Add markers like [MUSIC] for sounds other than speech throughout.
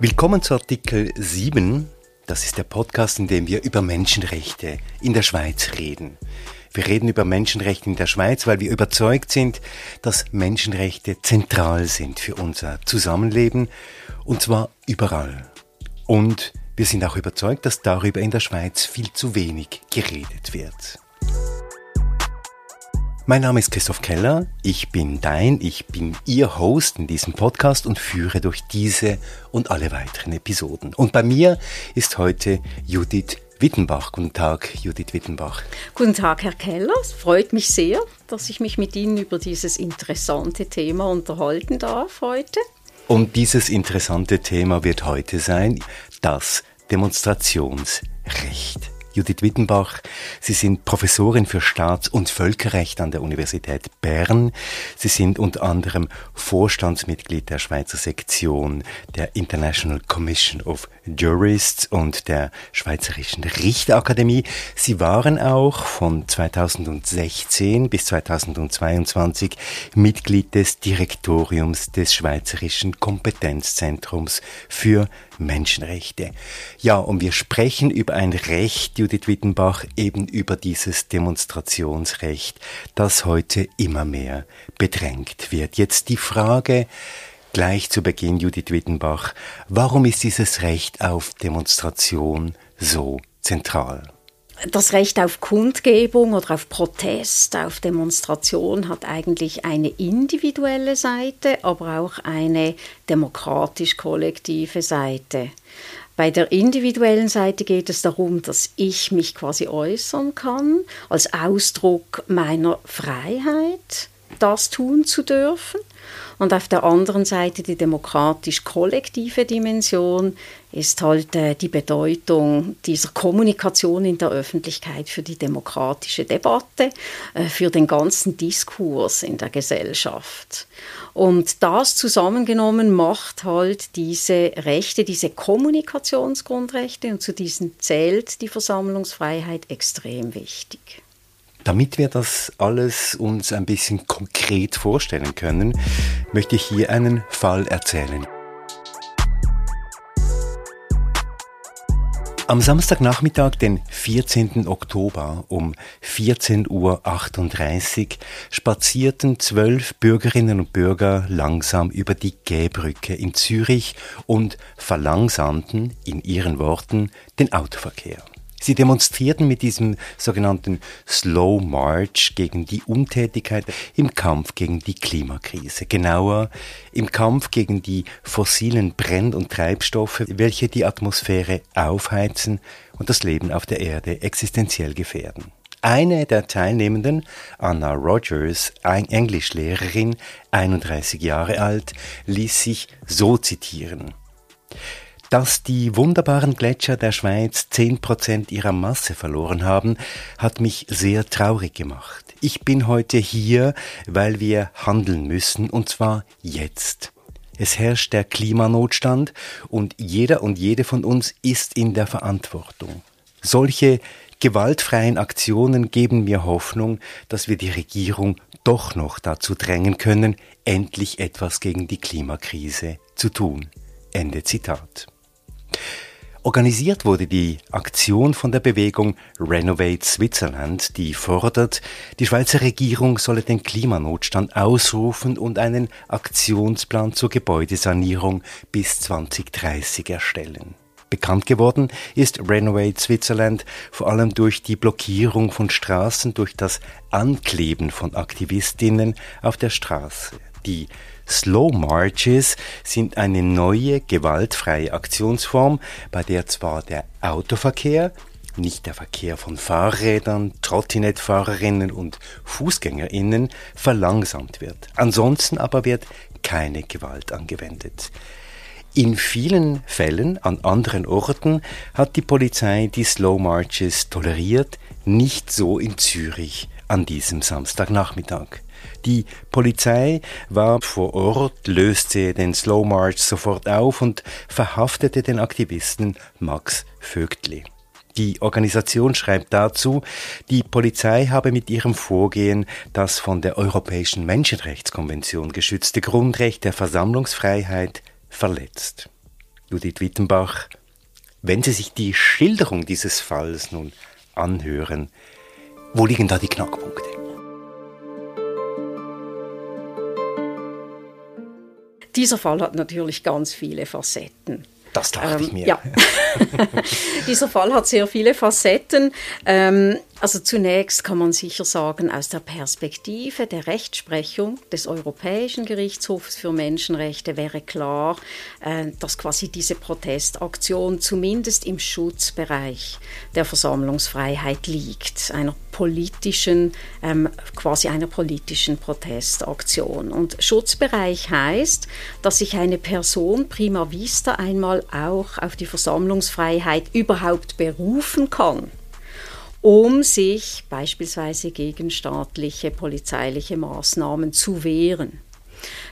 Willkommen zu Artikel 7. Das ist der Podcast, in dem wir über Menschenrechte in der Schweiz reden. Wir reden über Menschenrechte in der Schweiz, weil wir überzeugt sind, dass Menschenrechte zentral sind für unser Zusammenleben und zwar überall. Und wir sind auch überzeugt, dass darüber in der Schweiz viel zu wenig geredet wird. Mein Name ist Christoph Keller, ich bin dein, ich bin Ihr Host in diesem Podcast und führe durch diese und alle weiteren Episoden. Und bei mir ist heute Judith Wittenbach. Guten Tag, Judith Wittenbach. Guten Tag, Herr Keller. Es freut mich sehr, dass ich mich mit Ihnen über dieses interessante Thema unterhalten darf heute. Und dieses interessante Thema wird heute sein das Demonstrationsrecht. Judith Wittenbach. Sie sind Professorin für Staats- und Völkerrecht an der Universität Bern. Sie sind unter anderem Vorstandsmitglied der Schweizer Sektion der International Commission of Jurists und der Schweizerischen Richterakademie. Sie waren auch von 2016 bis 2022 Mitglied des Direktoriums des Schweizerischen Kompetenzzentrums für Menschenrechte. Ja, und wir sprechen über ein Recht, Judith Wittenbach, eben über dieses Demonstrationsrecht, das heute immer mehr bedrängt wird. Jetzt die Frage, gleich zu Beginn, Judith Wittenbach, warum ist dieses Recht auf Demonstration so zentral? Das Recht auf Kundgebung oder auf Protest, auf Demonstration hat eigentlich eine individuelle Seite, aber auch eine demokratisch-kollektive Seite. Bei der individuellen Seite geht es darum, dass ich mich quasi äußern kann, als Ausdruck meiner Freiheit, das tun zu dürfen. Und auf der anderen Seite die demokratisch-kollektive Dimension ist halt äh, die Bedeutung dieser Kommunikation in der Öffentlichkeit für die demokratische Debatte, äh, für den ganzen Diskurs in der Gesellschaft. Und das zusammengenommen macht halt diese Rechte, diese Kommunikationsgrundrechte und zu diesen zählt die Versammlungsfreiheit extrem wichtig. Damit wir das alles uns ein bisschen konkret vorstellen können, möchte ich hier einen Fall erzählen. Am Samstagnachmittag, den 14. Oktober um 14.38 Uhr spazierten zwölf Bürgerinnen und Bürger langsam über die Gäbrücke in Zürich und verlangsamten in ihren Worten den Autoverkehr. Sie demonstrierten mit diesem sogenannten Slow March gegen die Untätigkeit im Kampf gegen die Klimakrise, genauer im Kampf gegen die fossilen Brenn- und Treibstoffe, welche die Atmosphäre aufheizen und das Leben auf der Erde existenziell gefährden. Eine der Teilnehmenden, Anna Rogers, Englischlehrerin, 31 Jahre alt, ließ sich so zitieren. Dass die wunderbaren Gletscher der Schweiz zehn Prozent ihrer Masse verloren haben, hat mich sehr traurig gemacht. Ich bin heute hier, weil wir handeln müssen, und zwar jetzt. Es herrscht der Klimanotstand und jeder und jede von uns ist in der Verantwortung. Solche gewaltfreien Aktionen geben mir Hoffnung, dass wir die Regierung doch noch dazu drängen können, endlich etwas gegen die Klimakrise zu tun. Ende Zitat. Organisiert wurde die Aktion von der Bewegung Renovate Switzerland, die fordert, die Schweizer Regierung solle den Klimanotstand ausrufen und einen Aktionsplan zur Gebäudesanierung bis 2030 erstellen. Bekannt geworden ist Renovate Switzerland vor allem durch die Blockierung von Straßen, durch das Ankleben von Aktivistinnen auf der Straße. Die Slow Marches sind eine neue gewaltfreie Aktionsform, bei der zwar der Autoverkehr, nicht der Verkehr von Fahrrädern, Trottinettfahrerinnen und Fußgängerinnen verlangsamt wird. Ansonsten aber wird keine Gewalt angewendet. In vielen Fällen an anderen Orten hat die Polizei die Slow Marches toleriert, nicht so in Zürich an diesem Samstagnachmittag. Die Polizei war vor Ort, löste den Slow March sofort auf und verhaftete den Aktivisten Max Vögtli. Die Organisation schreibt dazu, die Polizei habe mit ihrem Vorgehen das von der Europäischen Menschenrechtskonvention geschützte Grundrecht der Versammlungsfreiheit verletzt. Judith Wittenbach, wenn Sie sich die Schilderung dieses Falls nun anhören, wo liegen da die Knackpunkte? Dieser Fall hat natürlich ganz viele Facetten. Das dachte ähm, ich mir. Ja. [LAUGHS] Dieser Fall hat sehr viele Facetten. Ähm, also zunächst kann man sicher sagen, aus der Perspektive der Rechtsprechung des Europäischen Gerichtshofs für Menschenrechte wäre klar, äh, dass quasi diese Protestaktion zumindest im Schutzbereich der Versammlungsfreiheit liegt, einer politischen, ähm, quasi einer politischen Protestaktion. Und Schutzbereich heißt, dass sich eine Person prima vista einmal auch auf die Versammlungsfreiheit überhaupt berufen kann um sich beispielsweise gegen staatliche polizeiliche Maßnahmen zu wehren.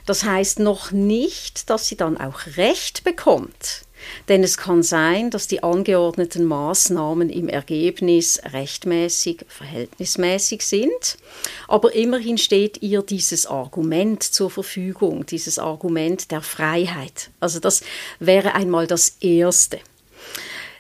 Das heißt noch nicht, dass sie dann auch Recht bekommt. Denn es kann sein, dass die angeordneten Maßnahmen im Ergebnis rechtmäßig, verhältnismäßig sind. Aber immerhin steht ihr dieses Argument zur Verfügung, dieses Argument der Freiheit. Also das wäre einmal das Erste.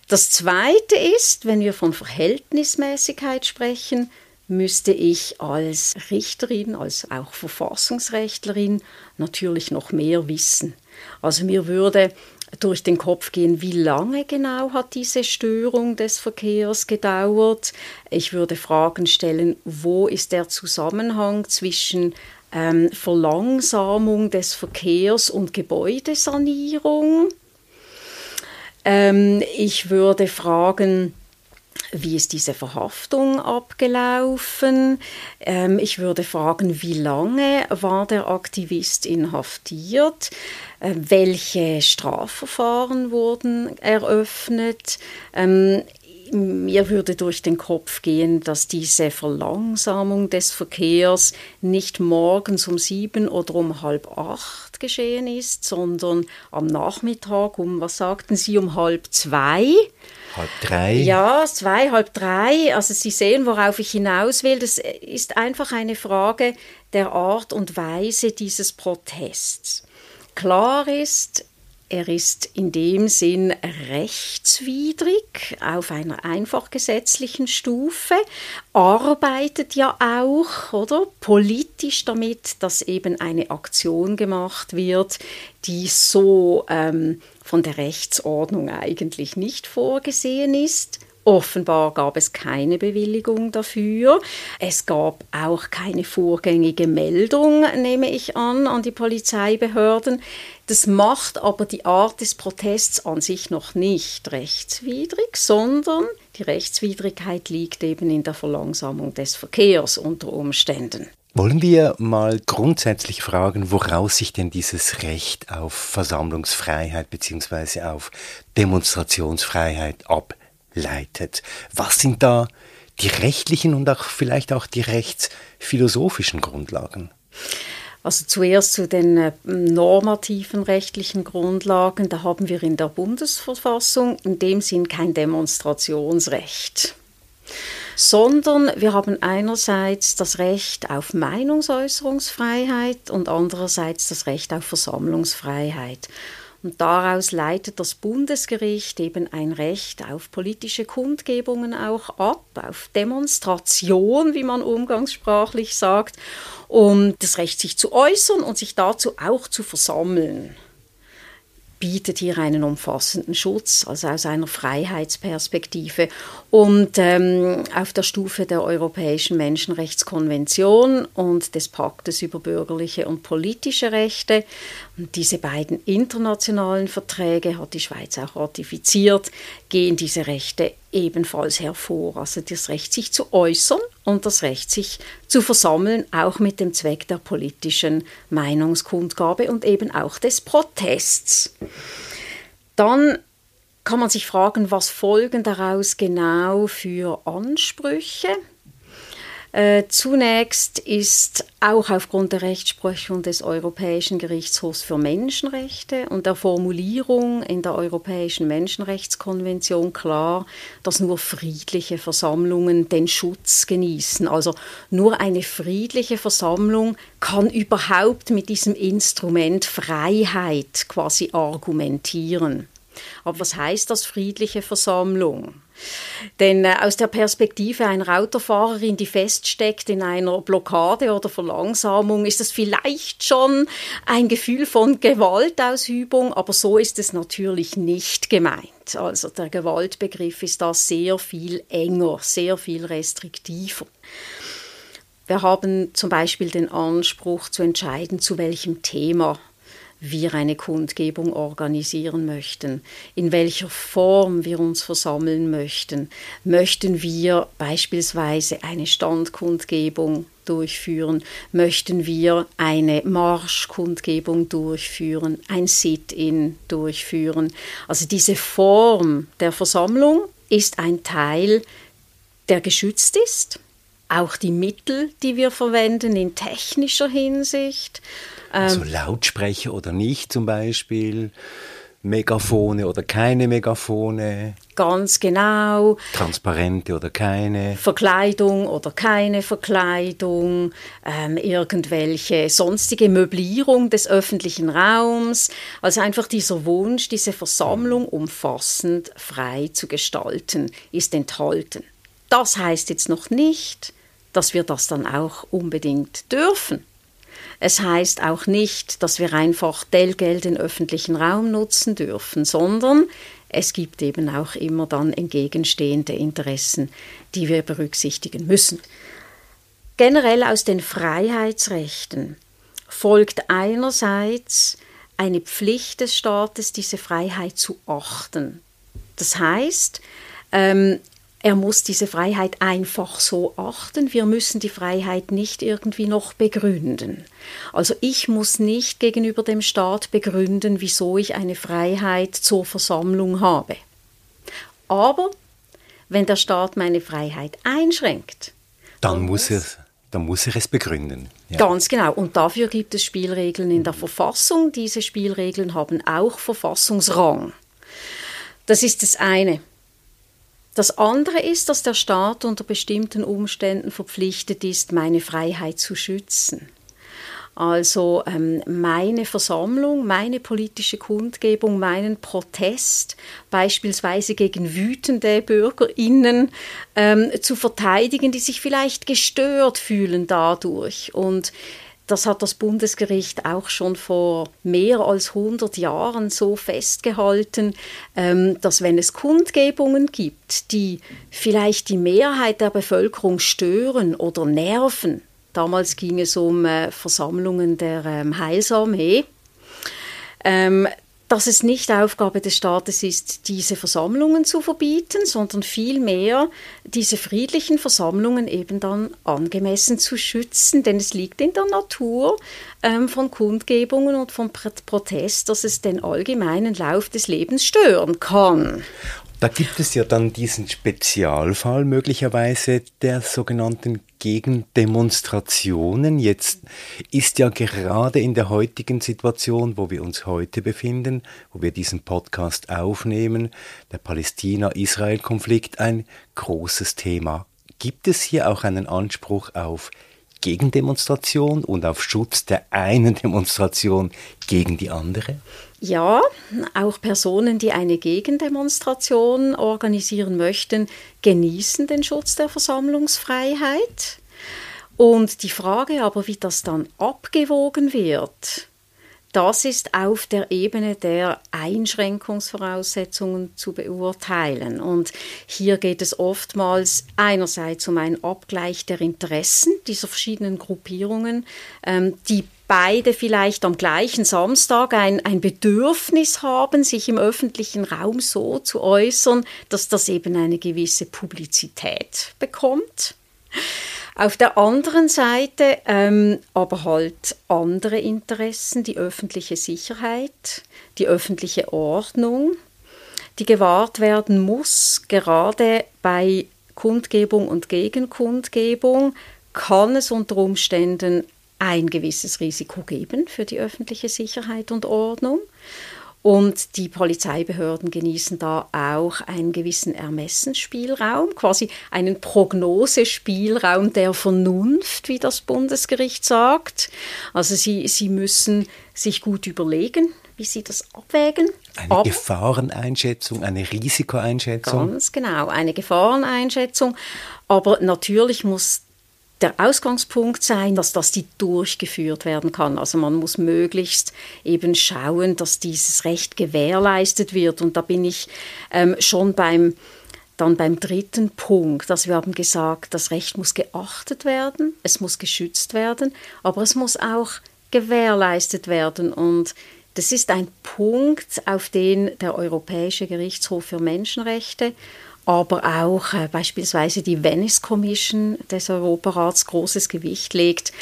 Das Zweite ist, wenn wir von Verhältnismäßigkeit sprechen, müsste ich als Richterin, als auch Verfassungsrechtlerin natürlich noch mehr wissen. Also mir würde durch den Kopf gehen, wie lange genau hat diese Störung des Verkehrs gedauert. Ich würde Fragen stellen, wo ist der Zusammenhang zwischen ähm, Verlangsamung des Verkehrs und Gebäudesanierung. Ähm, ich würde fragen, wie ist diese Verhaftung abgelaufen? Ähm, ich würde fragen, wie lange war der Aktivist inhaftiert? Äh, welche Strafverfahren wurden eröffnet? Ähm, mir würde durch den Kopf gehen, dass diese Verlangsamung des Verkehrs nicht morgens um sieben oder um halb acht geschehen ist, sondern am Nachmittag um, was sagten Sie, um halb zwei. Halb drei? Ja, zwei, halb drei. Also Sie sehen, worauf ich hinaus will. Das ist einfach eine Frage der Art und Weise dieses Protests. Klar ist, er ist in dem Sinn rechtswidrig auf einer einfach gesetzlichen Stufe, arbeitet ja auch, oder politisch damit, dass eben eine Aktion gemacht wird, die so ähm, von der Rechtsordnung eigentlich nicht vorgesehen ist. Offenbar gab es keine Bewilligung dafür. Es gab auch keine vorgängige Meldung, nehme ich an, an die Polizeibehörden. Das macht aber die Art des Protests an sich noch nicht rechtswidrig, sondern die Rechtswidrigkeit liegt eben in der Verlangsamung des Verkehrs unter Umständen. Wollen wir mal grundsätzlich fragen, woraus sich denn dieses Recht auf Versammlungsfreiheit bzw. auf Demonstrationsfreiheit ableitet? leitet. Was sind da die rechtlichen und auch vielleicht auch die rechtsphilosophischen Grundlagen? Also zuerst zu den äh, normativen rechtlichen Grundlagen. Da haben wir in der Bundesverfassung in dem Sinn kein Demonstrationsrecht sondern wir haben einerseits das Recht auf Meinungsäußerungsfreiheit und andererseits das Recht auf Versammlungsfreiheit. Und daraus leitet das Bundesgericht eben ein Recht auf politische Kundgebungen auch ab, auf Demonstration, wie man umgangssprachlich sagt, um das Recht, sich zu äußern und sich dazu auch zu versammeln bietet hier einen umfassenden Schutz, also aus einer Freiheitsperspektive. Und ähm, auf der Stufe der Europäischen Menschenrechtskonvention und des Paktes über bürgerliche und politische Rechte, und diese beiden internationalen Verträge hat die Schweiz auch ratifiziert, gehen diese Rechte ebenfalls hervor. Also das Recht, sich zu äußern und das Recht, sich zu versammeln, auch mit dem Zweck der politischen Meinungskundgabe und eben auch des Protests. Dann kann man sich fragen, was folgen daraus genau für Ansprüche? Äh, zunächst ist auch aufgrund der Rechtsprechung des Europäischen Gerichtshofs für Menschenrechte und der Formulierung in der Europäischen Menschenrechtskonvention klar, dass nur friedliche Versammlungen den Schutz genießen. Also nur eine friedliche Versammlung kann überhaupt mit diesem Instrument Freiheit quasi argumentieren. Aber was heißt das friedliche Versammlung? Denn äh, aus der Perspektive einer Autofahrerin, die feststeckt in einer Blockade oder Verlangsamung, ist das vielleicht schon ein Gefühl von Gewaltausübung, aber so ist es natürlich nicht gemeint. Also der Gewaltbegriff ist da sehr viel enger, sehr viel restriktiver. Wir haben zum Beispiel den Anspruch zu entscheiden, zu welchem Thema wir eine Kundgebung organisieren möchten, in welcher Form wir uns versammeln möchten. Möchten wir beispielsweise eine Standkundgebung durchführen? Möchten wir eine Marschkundgebung durchführen, ein Sit-in durchführen? Also diese Form der Versammlung ist ein Teil, der geschützt ist. Auch die Mittel, die wir verwenden in technischer Hinsicht also Lautsprecher oder nicht zum Beispiel. Megafone oder keine Megafone. Ganz genau. Transparente oder keine. Verkleidung oder keine Verkleidung. Ähm, irgendwelche sonstige Möblierung des öffentlichen Raums. Also einfach dieser Wunsch, diese Versammlung umfassend frei zu gestalten, ist enthalten. Das heißt jetzt noch nicht, dass wir das dann auch unbedingt dürfen. Es heißt auch nicht, dass wir einfach Dellgeld in öffentlichen Raum nutzen dürfen, sondern es gibt eben auch immer dann entgegenstehende Interessen, die wir berücksichtigen müssen. Generell aus den Freiheitsrechten folgt einerseits eine Pflicht des Staates, diese Freiheit zu achten. Das heißt, ähm, er muss diese Freiheit einfach so achten. Wir müssen die Freiheit nicht irgendwie noch begründen. Also ich muss nicht gegenüber dem Staat begründen, wieso ich eine Freiheit zur Versammlung habe. Aber wenn der Staat meine Freiheit einschränkt, dann, muss er dann muss er es begründen. Ja. Ganz genau. Und dafür gibt es Spielregeln in der Verfassung. Diese Spielregeln haben auch Verfassungsrang. Das ist das eine. Das andere ist, dass der Staat unter bestimmten Umständen verpflichtet ist, meine Freiheit zu schützen. Also ähm, meine Versammlung, meine politische Kundgebung, meinen Protest beispielsweise gegen wütende Bürgerinnen ähm, zu verteidigen, die sich vielleicht gestört fühlen dadurch. Und das hat das Bundesgericht auch schon vor mehr als 100 Jahren so festgehalten, ähm, dass wenn es Kundgebungen gibt, die vielleicht die Mehrheit der Bevölkerung stören oder nerven, damals ging es um äh, Versammlungen der ähm, Heilsarmee, ähm, dass es nicht Aufgabe des Staates ist, diese Versammlungen zu verbieten, sondern vielmehr diese friedlichen Versammlungen eben dann angemessen zu schützen, denn es liegt in der Natur ähm, von Kundgebungen und von Protest, dass es den allgemeinen Lauf des Lebens stören kann. Da gibt es ja dann diesen Spezialfall möglicherweise der sogenannten Gegendemonstrationen. Jetzt ist ja gerade in der heutigen Situation, wo wir uns heute befinden, wo wir diesen Podcast aufnehmen, der Palästina-Israel-Konflikt ein großes Thema. Gibt es hier auch einen Anspruch auf Gegendemonstration und auf Schutz der einen [LAUGHS] Demonstration gegen die andere? Ja, auch Personen, die eine Gegendemonstration organisieren möchten, genießen den Schutz der Versammlungsfreiheit. Und die Frage aber, wie das dann abgewogen wird, das ist auf der Ebene der Einschränkungsvoraussetzungen zu beurteilen. Und hier geht es oftmals einerseits um einen Abgleich der Interessen dieser verschiedenen Gruppierungen, ähm, die beide vielleicht am gleichen Samstag ein, ein Bedürfnis haben, sich im öffentlichen Raum so zu äußern, dass das eben eine gewisse Publizität bekommt. Auf der anderen Seite ähm, aber halt andere Interessen, die öffentliche Sicherheit, die öffentliche Ordnung, die gewahrt werden muss, gerade bei Kundgebung und Gegenkundgebung kann es unter Umständen ein gewisses Risiko geben für die öffentliche Sicherheit und Ordnung. Und die Polizeibehörden genießen da auch einen gewissen Ermessensspielraum, quasi einen Prognosespielraum der Vernunft, wie das Bundesgericht sagt. Also sie, sie müssen sich gut überlegen, wie sie das abwägen. Eine Aber, Gefahreneinschätzung, eine Risikoeinschätzung. Ganz genau, eine Gefahreneinschätzung. Aber natürlich muss der Ausgangspunkt sein, dass das die durchgeführt werden kann. Also man muss möglichst eben schauen, dass dieses Recht gewährleistet wird. Und da bin ich ähm, schon beim dann beim dritten Punkt, dass wir haben gesagt, das Recht muss geachtet werden, es muss geschützt werden, aber es muss auch gewährleistet werden. Und das ist ein Punkt, auf den der Europäische Gerichtshof für Menschenrechte aber auch äh, beispielsweise die Venice Commission des Europarats großes Gewicht legt.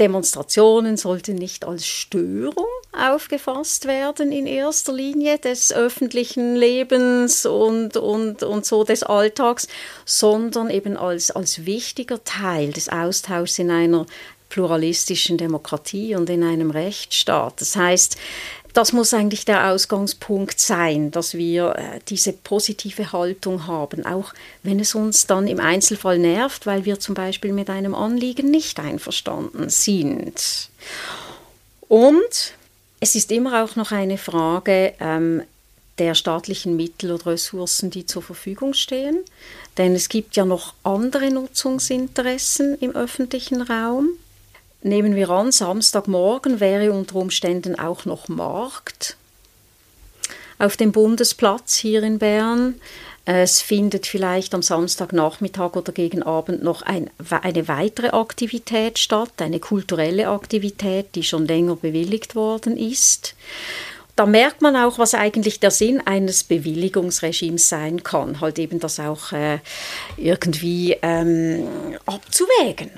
Demonstrationen sollten nicht als Störung aufgefasst werden in erster Linie des öffentlichen Lebens und, und, und so des Alltags, sondern eben als, als wichtiger Teil des Austauschs in einer pluralistischen Demokratie und in einem Rechtsstaat. Das heißt, das muss eigentlich der Ausgangspunkt sein, dass wir äh, diese positive Haltung haben, auch wenn es uns dann im Einzelfall nervt, weil wir zum Beispiel mit einem Anliegen nicht einverstanden sind. Und es ist immer auch noch eine Frage ähm, der staatlichen Mittel oder Ressourcen, die zur Verfügung stehen. Denn es gibt ja noch andere Nutzungsinteressen im öffentlichen Raum. Nehmen wir an, Samstagmorgen wäre unter Umständen auch noch Markt auf dem Bundesplatz hier in Bern. Es findet vielleicht am Samstagnachmittag oder gegen Abend noch ein, eine weitere Aktivität statt, eine kulturelle Aktivität, die schon länger bewilligt worden ist. Da merkt man auch, was eigentlich der Sinn eines Bewilligungsregimes sein kann, halt eben das auch äh, irgendwie ähm, abzuwägen.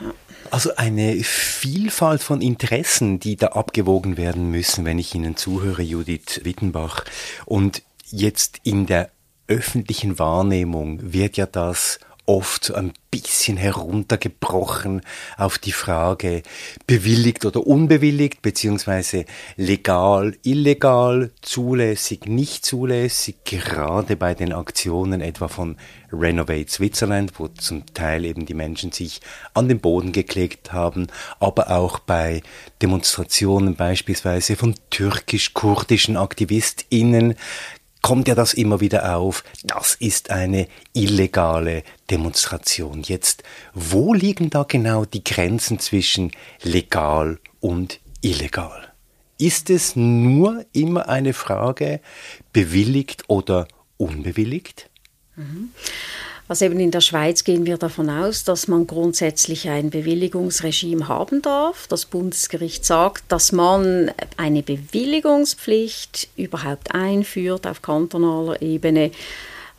Also eine Vielfalt von Interessen, die da abgewogen werden müssen, wenn ich Ihnen zuhöre, Judith Wittenbach. Und jetzt in der öffentlichen Wahrnehmung wird ja das oft ein bisschen heruntergebrochen auf die Frage bewilligt oder unbewilligt, beziehungsweise legal, illegal, zulässig, nicht zulässig, gerade bei den Aktionen etwa von Renovate Switzerland, wo zum Teil eben die Menschen sich an den Boden geklebt haben, aber auch bei Demonstrationen beispielsweise von türkisch-kurdischen AktivistInnen kommt ja das immer wieder auf. Das ist eine illegale Demonstration. Jetzt, wo liegen da genau die Grenzen zwischen legal und illegal? Ist es nur immer eine Frage bewilligt oder unbewilligt? Mhm. Also eben in der Schweiz gehen wir davon aus, dass man grundsätzlich ein Bewilligungsregime haben darf. Das Bundesgericht sagt, dass man eine Bewilligungspflicht überhaupt einführt auf kantonaler Ebene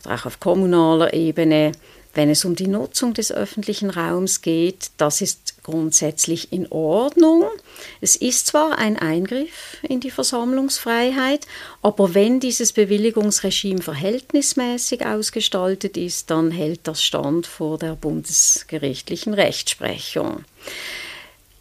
oder auch auf kommunaler Ebene wenn es um die Nutzung des öffentlichen Raums geht, das ist grundsätzlich in Ordnung. Es ist zwar ein Eingriff in die Versammlungsfreiheit, aber wenn dieses Bewilligungsregime verhältnismäßig ausgestaltet ist, dann hält das stand vor der bundesgerichtlichen Rechtsprechung.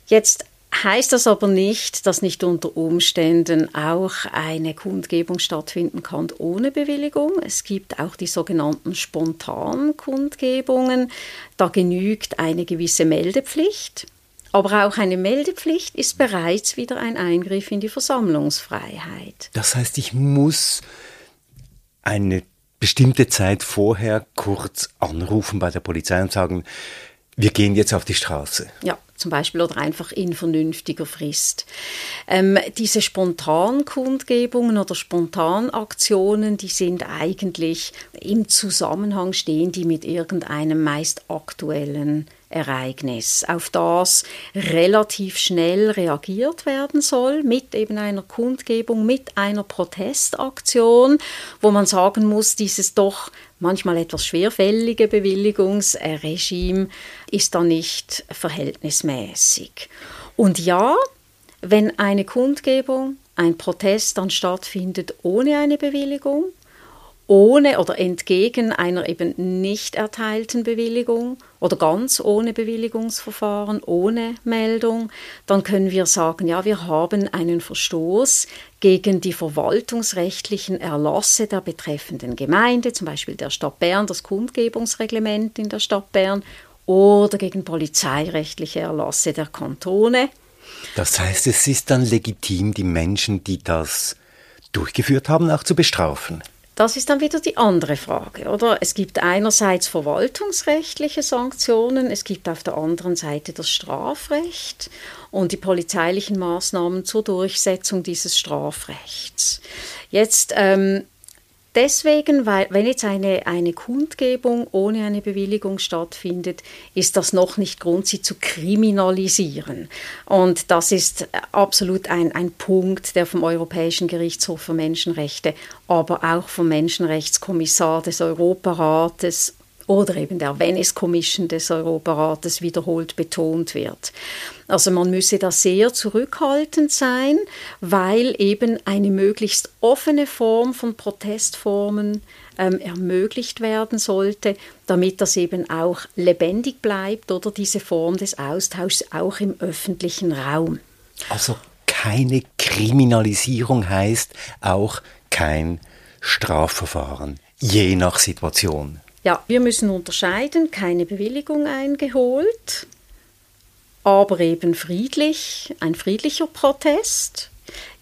Jetzt heißt das aber nicht, dass nicht unter Umständen auch eine Kundgebung stattfinden kann ohne Bewilligung. Es gibt auch die sogenannten spontanen Kundgebungen. Da genügt eine gewisse Meldepflicht. Aber auch eine Meldepflicht ist bereits wieder ein Eingriff in die Versammlungsfreiheit. Das heißt, ich muss eine bestimmte Zeit vorher kurz anrufen bei der Polizei und sagen, wir gehen jetzt auf die Straße. Ja, zum Beispiel oder einfach in vernünftiger Frist. Ähm, diese Spontankundgebungen oder Spontanaktionen, die sind eigentlich im Zusammenhang stehen, die mit irgendeinem meist aktuellen Ereignis, auf das relativ schnell reagiert werden soll, mit eben einer Kundgebung, mit einer Protestaktion, wo man sagen muss, dieses doch manchmal etwas schwerfällige Bewilligungsregime ist da nicht verhältnismäßig. Und ja, wenn eine Kundgebung, ein Protest dann stattfindet ohne eine Bewilligung, ohne oder entgegen einer eben nicht erteilten Bewilligung oder ganz ohne Bewilligungsverfahren, ohne Meldung, dann können wir sagen, ja, wir haben einen Verstoß gegen die verwaltungsrechtlichen Erlasse der betreffenden Gemeinde, zum Beispiel der Stadt Bern, das Kundgebungsreglement in der Stadt Bern oder gegen polizeirechtliche Erlasse der Kantone. Das heißt, es ist dann legitim, die Menschen, die das durchgeführt haben, auch zu bestrafen. Das ist dann wieder die andere Frage, oder? Es gibt einerseits verwaltungsrechtliche Sanktionen, es gibt auf der anderen Seite das Strafrecht und die polizeilichen Maßnahmen zur Durchsetzung dieses Strafrechts. Jetzt ähm, Deswegen, weil wenn jetzt eine, eine Kundgebung ohne eine Bewilligung stattfindet, ist das noch nicht Grund, sie zu kriminalisieren. Und das ist absolut ein, ein Punkt, der vom Europäischen Gerichtshof für Menschenrechte, aber auch vom Menschenrechtskommissar des Europarates oder eben der Venice Commission des Europarates wiederholt betont wird. Also man müsse da sehr zurückhaltend sein, weil eben eine möglichst offene Form von Protestformen ähm, ermöglicht werden sollte, damit das eben auch lebendig bleibt oder diese Form des Austauschs auch im öffentlichen Raum. Also keine Kriminalisierung heißt auch kein Strafverfahren, je nach Situation. Ja, wir müssen unterscheiden, keine Bewilligung eingeholt, aber eben friedlich, ein friedlicher Protest.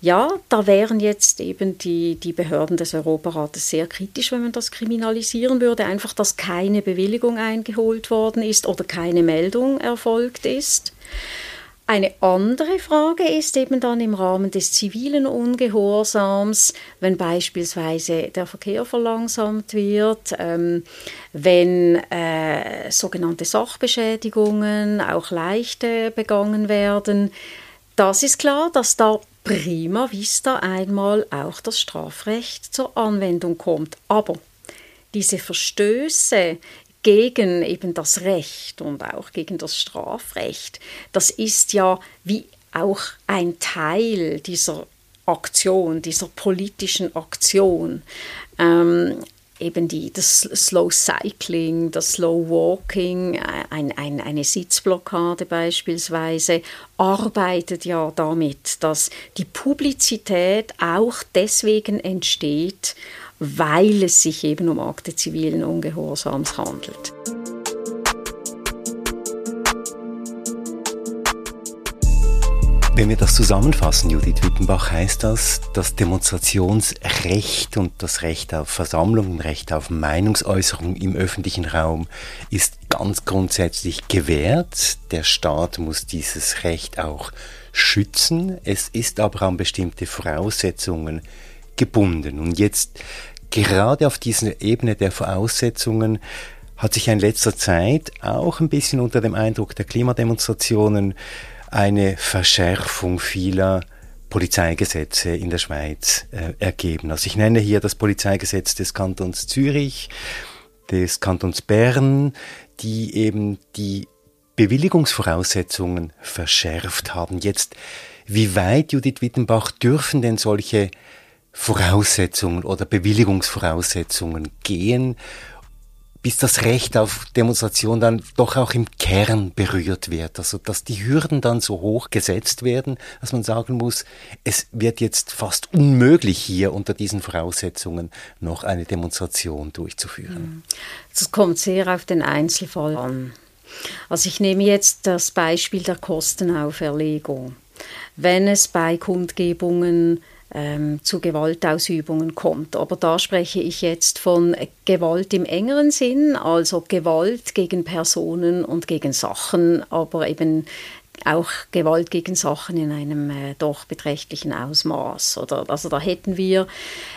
Ja, da wären jetzt eben die, die Behörden des Europarates sehr kritisch, wenn man das kriminalisieren würde. Einfach, dass keine Bewilligung eingeholt worden ist oder keine Meldung erfolgt ist. Eine andere Frage ist eben dann im Rahmen des zivilen Ungehorsams, wenn beispielsweise der Verkehr verlangsamt wird, ähm, wenn äh, sogenannte Sachbeschädigungen, auch leichte, begangen werden. Das ist klar, dass da prima vista einmal auch das Strafrecht zur Anwendung kommt. Aber diese Verstöße gegen eben das Recht und auch gegen das Strafrecht. Das ist ja wie auch ein Teil dieser Aktion, dieser politischen Aktion. Ähm, eben die, das Slow Cycling, das Slow Walking, äh, ein, ein, eine Sitzblockade beispielsweise, arbeitet ja damit, dass die Publizität auch deswegen entsteht, weil es sich eben um Akte zivilen Ungehorsams handelt. Wenn wir das zusammenfassen, Judith Wittenbach, heißt das, das Demonstrationsrecht und das Recht auf Versammlung, Recht auf Meinungsäußerung im öffentlichen Raum ist ganz grundsätzlich gewährt. Der Staat muss dieses Recht auch schützen. Es ist aber an bestimmte Voraussetzungen gebunden. Und jetzt gerade auf dieser Ebene der Voraussetzungen hat sich in letzter Zeit auch ein bisschen unter dem Eindruck der Klimademonstrationen eine Verschärfung vieler Polizeigesetze in der Schweiz äh, ergeben. Also ich nenne hier das Polizeigesetz des Kantons Zürich, des Kantons Bern, die eben die Bewilligungsvoraussetzungen verschärft haben. Jetzt, wie weit, Judith Wittenbach, dürfen denn solche Voraussetzungen oder Bewilligungsvoraussetzungen gehen, bis das Recht auf Demonstration dann doch auch im Kern berührt wird. Also dass die Hürden dann so hoch gesetzt werden, dass man sagen muss, es wird jetzt fast unmöglich hier unter diesen Voraussetzungen noch eine Demonstration durchzuführen. Mhm. kommt sehr auf den Einzelfall an. Also ich nehme jetzt das Beispiel der Kostenauferlegung. Wenn es bei Kundgebungen ähm, zu Gewaltausübungen kommt. Aber da spreche ich jetzt von Gewalt im engeren Sinn, also Gewalt gegen Personen und gegen Sachen, aber eben auch Gewalt gegen Sachen in einem äh, doch beträchtlichen Ausmaß. Oder, also da hätten wir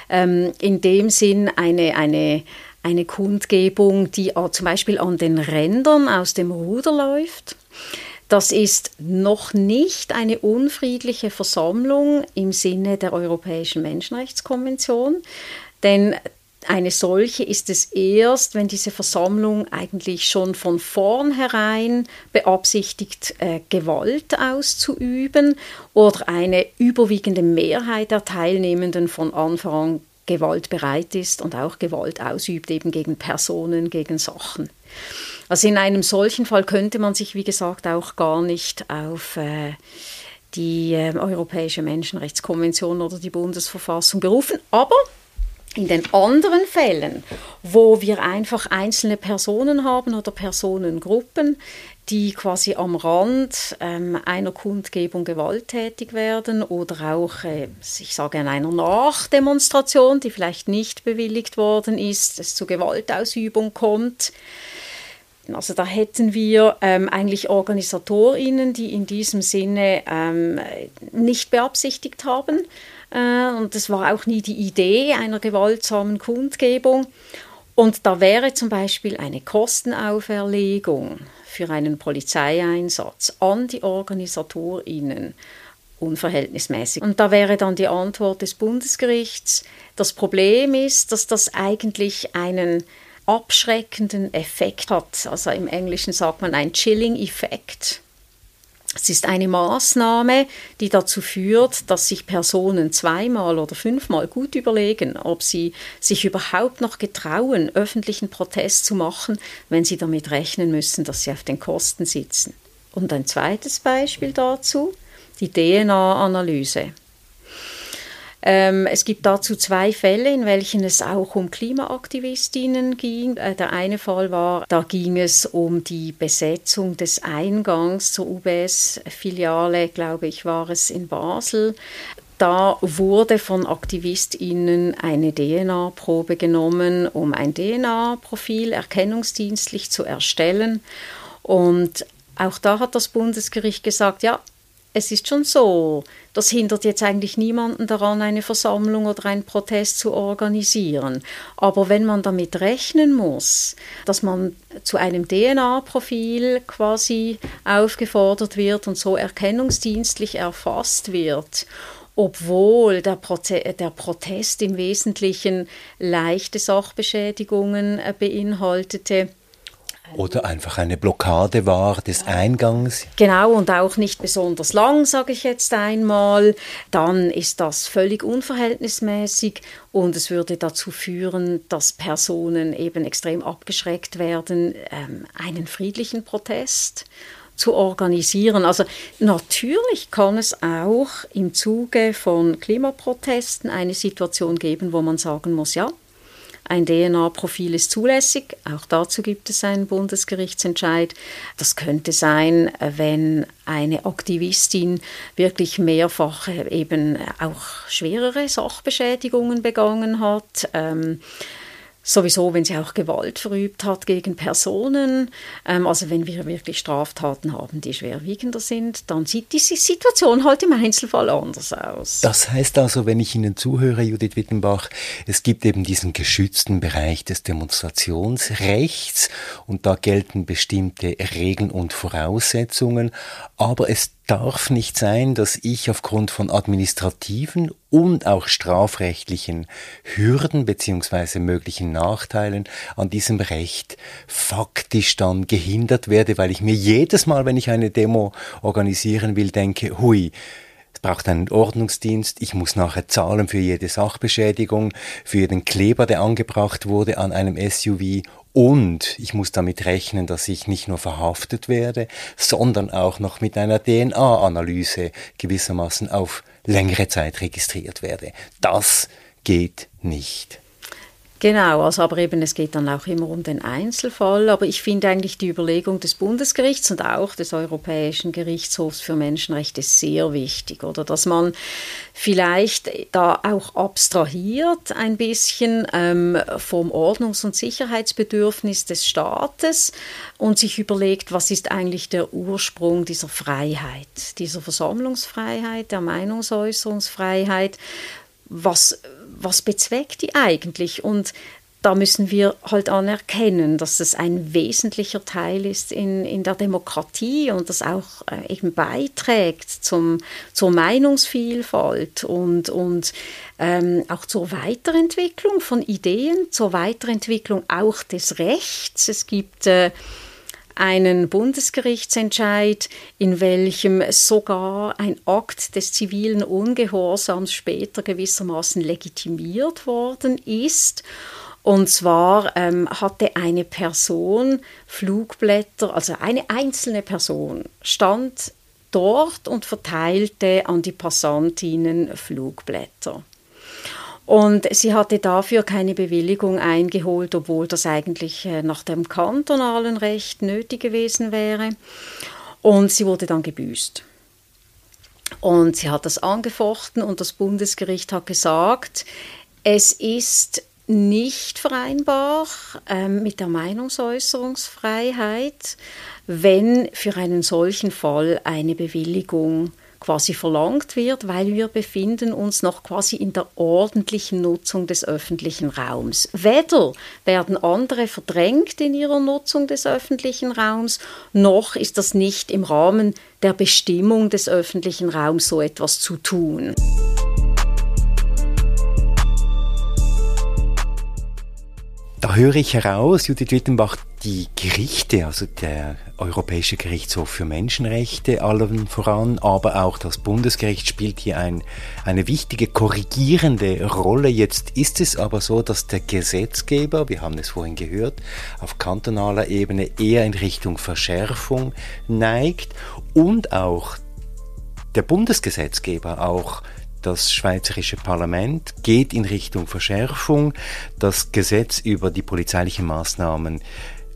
ähm, in dem Sinn eine, eine, eine Kundgebung, die äh, zum Beispiel an den Rändern aus dem Ruder läuft. Das ist noch nicht eine unfriedliche Versammlung im Sinne der Europäischen Menschenrechtskonvention, denn eine solche ist es erst, wenn diese Versammlung eigentlich schon von vornherein beabsichtigt, äh, Gewalt auszuüben oder eine überwiegende Mehrheit der Teilnehmenden von Anfang an gewaltbereit ist und auch Gewalt ausübt, eben gegen Personen, gegen Sachen. Also in einem solchen Fall könnte man sich, wie gesagt, auch gar nicht auf äh, die äh, Europäische Menschenrechtskonvention oder die Bundesverfassung berufen. Aber In den anderen Fällen, wo wir einfach einzelne Personen haben oder Personengruppen, die quasi am Rand ähm, einer Kundgebung gewalttätig werden oder auch, äh, ich sage an einer Nachdemonstration, die vielleicht nicht bewilligt worden ist, es zu Gewaltausübung kommt. Also da hätten wir ähm, eigentlich Organisatorinnen, die in diesem Sinne ähm, nicht beabsichtigt haben. Äh, und das war auch nie die Idee einer gewaltsamen Kundgebung. Und da wäre zum Beispiel eine Kostenauferlegung für einen Polizeieinsatz an die Organisatorinnen unverhältnismäßig. Und da wäre dann die Antwort des Bundesgerichts, das Problem ist, dass das eigentlich einen abschreckenden Effekt hat. Also im Englischen sagt man ein Chilling-Effekt. Es ist eine Maßnahme, die dazu führt, dass sich Personen zweimal oder fünfmal gut überlegen, ob sie sich überhaupt noch getrauen, öffentlichen Protest zu machen, wenn sie damit rechnen müssen, dass sie auf den Kosten sitzen. Und ein zweites Beispiel dazu, die DNA-Analyse. Ähm, es gibt dazu zwei Fälle, in welchen es auch um Klimaaktivistinnen ging. Äh, der eine Fall war, da ging es um die Besetzung des Eingangs zur UBS-Filiale, glaube ich, war es in Basel. Da wurde von AktivistInnen eine DNA-Probe genommen, um ein DNA-Profil erkennungsdienstlich zu erstellen. Und auch da hat das Bundesgericht gesagt, ja, es ist schon so, das hindert jetzt eigentlich niemanden daran, eine Versammlung oder einen Protest zu organisieren. Aber wenn man damit rechnen muss, dass man zu einem DNA-Profil quasi aufgefordert wird und so erkennungsdienstlich erfasst wird, obwohl der, Proze der Protest im Wesentlichen leichte Sachbeschädigungen äh, beinhaltete, oder einfach eine Blockade war des Eingangs. Genau, und auch nicht besonders lang, sage ich jetzt einmal. Dann ist das völlig unverhältnismäßig und es würde dazu führen, dass Personen eben extrem abgeschreckt werden, ähm, einen friedlichen Protest zu organisieren. Also natürlich kann es auch im Zuge von Klimaprotesten eine Situation geben, wo man sagen muss, ja, ein DNA-Profil ist zulässig. Auch dazu gibt es einen Bundesgerichtsentscheid. Das könnte sein, wenn eine Aktivistin wirklich mehrfach eben auch schwerere Sachbeschädigungen begangen hat. Ähm, Sowieso, wenn sie auch Gewalt verübt hat gegen Personen. Ähm, also wenn wir wirklich Straftaten haben, die schwerwiegender sind, dann sieht die Situation halt im Einzelfall anders aus. Das heißt also, wenn ich Ihnen zuhöre, Judith Wittenbach, es gibt eben diesen geschützten Bereich des Demonstrationsrechts und da gelten bestimmte Regeln und Voraussetzungen, aber es darf nicht sein, dass ich aufgrund von administrativen und auch strafrechtlichen Hürden beziehungsweise möglichen Nachteilen an diesem Recht faktisch dann gehindert werde, weil ich mir jedes Mal, wenn ich eine Demo organisieren will, denke, hui, braucht einen Ordnungsdienst, ich muss nachher zahlen für jede Sachbeschädigung, für jeden Kleber, der angebracht wurde an einem SUV und ich muss damit rechnen, dass ich nicht nur verhaftet werde, sondern auch noch mit einer DNA-Analyse gewissermaßen auf längere Zeit registriert werde. Das geht nicht. Genau, also aber eben es geht dann auch immer um den Einzelfall. Aber ich finde eigentlich die Überlegung des Bundesgerichts und auch des Europäischen Gerichtshofs für Menschenrechte sehr wichtig, oder dass man vielleicht da auch abstrahiert ein bisschen ähm, vom Ordnungs- und Sicherheitsbedürfnis des Staates und sich überlegt, was ist eigentlich der Ursprung dieser Freiheit, dieser Versammlungsfreiheit, der Meinungsäußerungsfreiheit was, was bezweckt die eigentlich? Und da müssen wir halt anerkennen, dass es ein wesentlicher Teil ist in, in der Demokratie und das auch äh, eben beiträgt zum, zur Meinungsvielfalt und, und ähm, auch zur Weiterentwicklung von Ideen, zur Weiterentwicklung auch des Rechts. Es gibt äh, einen Bundesgerichtsentscheid, in welchem sogar ein Akt des zivilen Ungehorsams später gewissermaßen legitimiert worden ist. Und zwar ähm, hatte eine Person Flugblätter, also eine einzelne Person stand dort und verteilte an die Passantinnen Flugblätter. Und sie hatte dafür keine Bewilligung eingeholt, obwohl das eigentlich äh, nach dem kantonalen Recht nötig gewesen wäre. Und sie wurde dann gebüßt. Und sie hat das angefochten und das Bundesgericht hat gesagt, es ist nicht vereinbar ähm, mit der Meinungsäußerungsfreiheit, wenn für einen solchen Fall eine Bewilligung quasi verlangt wird, weil wir befinden uns noch quasi in der ordentlichen Nutzung des öffentlichen Raums. Weder werden andere verdrängt in ihrer Nutzung des öffentlichen Raums, noch ist das nicht im Rahmen der Bestimmung des öffentlichen Raums so etwas zu tun. Da höre ich heraus, Judith Wittenbach, die Gerichte, also der Europäische Gerichtshof für Menschenrechte allen voran, aber auch das Bundesgericht spielt hier ein, eine wichtige korrigierende Rolle. Jetzt ist es aber so, dass der Gesetzgeber, wir haben es vorhin gehört, auf kantonaler Ebene eher in Richtung Verschärfung neigt und auch der Bundesgesetzgeber auch das schweizerische Parlament geht in Richtung Verschärfung. Das Gesetz über die polizeilichen Maßnahmen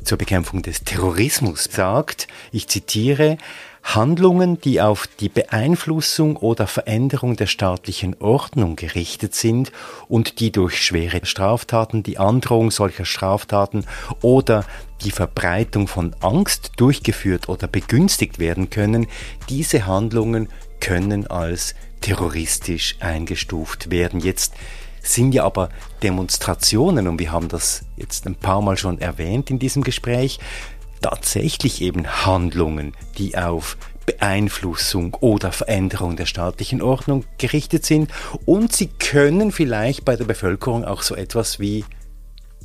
zur Bekämpfung des Terrorismus sagt, ich zitiere, Handlungen, die auf die Beeinflussung oder Veränderung der staatlichen Ordnung gerichtet sind und die durch schwere Straftaten, die Androhung solcher Straftaten oder die Verbreitung von Angst durchgeführt oder begünstigt werden können, diese Handlungen können als terroristisch eingestuft werden. Jetzt sind ja aber Demonstrationen, und wir haben das jetzt ein paar Mal schon erwähnt in diesem Gespräch, tatsächlich eben Handlungen, die auf Beeinflussung oder Veränderung der staatlichen Ordnung gerichtet sind und sie können vielleicht bei der Bevölkerung auch so etwas wie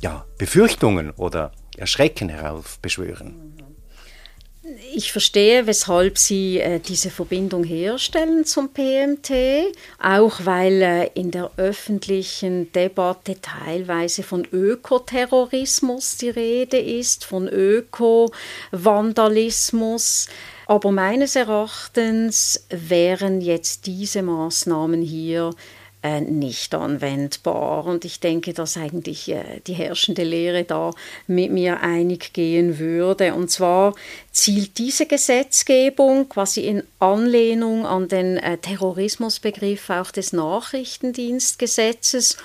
ja, Befürchtungen oder Erschrecken heraufbeschwören. Ich verstehe, weshalb Sie äh, diese Verbindung herstellen zum PMT, auch weil äh, in der öffentlichen Debatte teilweise von Ökoterrorismus die Rede ist, von Öko-Vandalismus. Aber meines Erachtens wären jetzt diese Maßnahmen hier äh, nicht anwendbar. Und ich denke, dass eigentlich äh, die herrschende Lehre da mit mir einig gehen würde. Und zwar zielt diese Gesetzgebung quasi in Anlehnung an den äh, Terrorismusbegriff auch des Nachrichtendienstgesetzes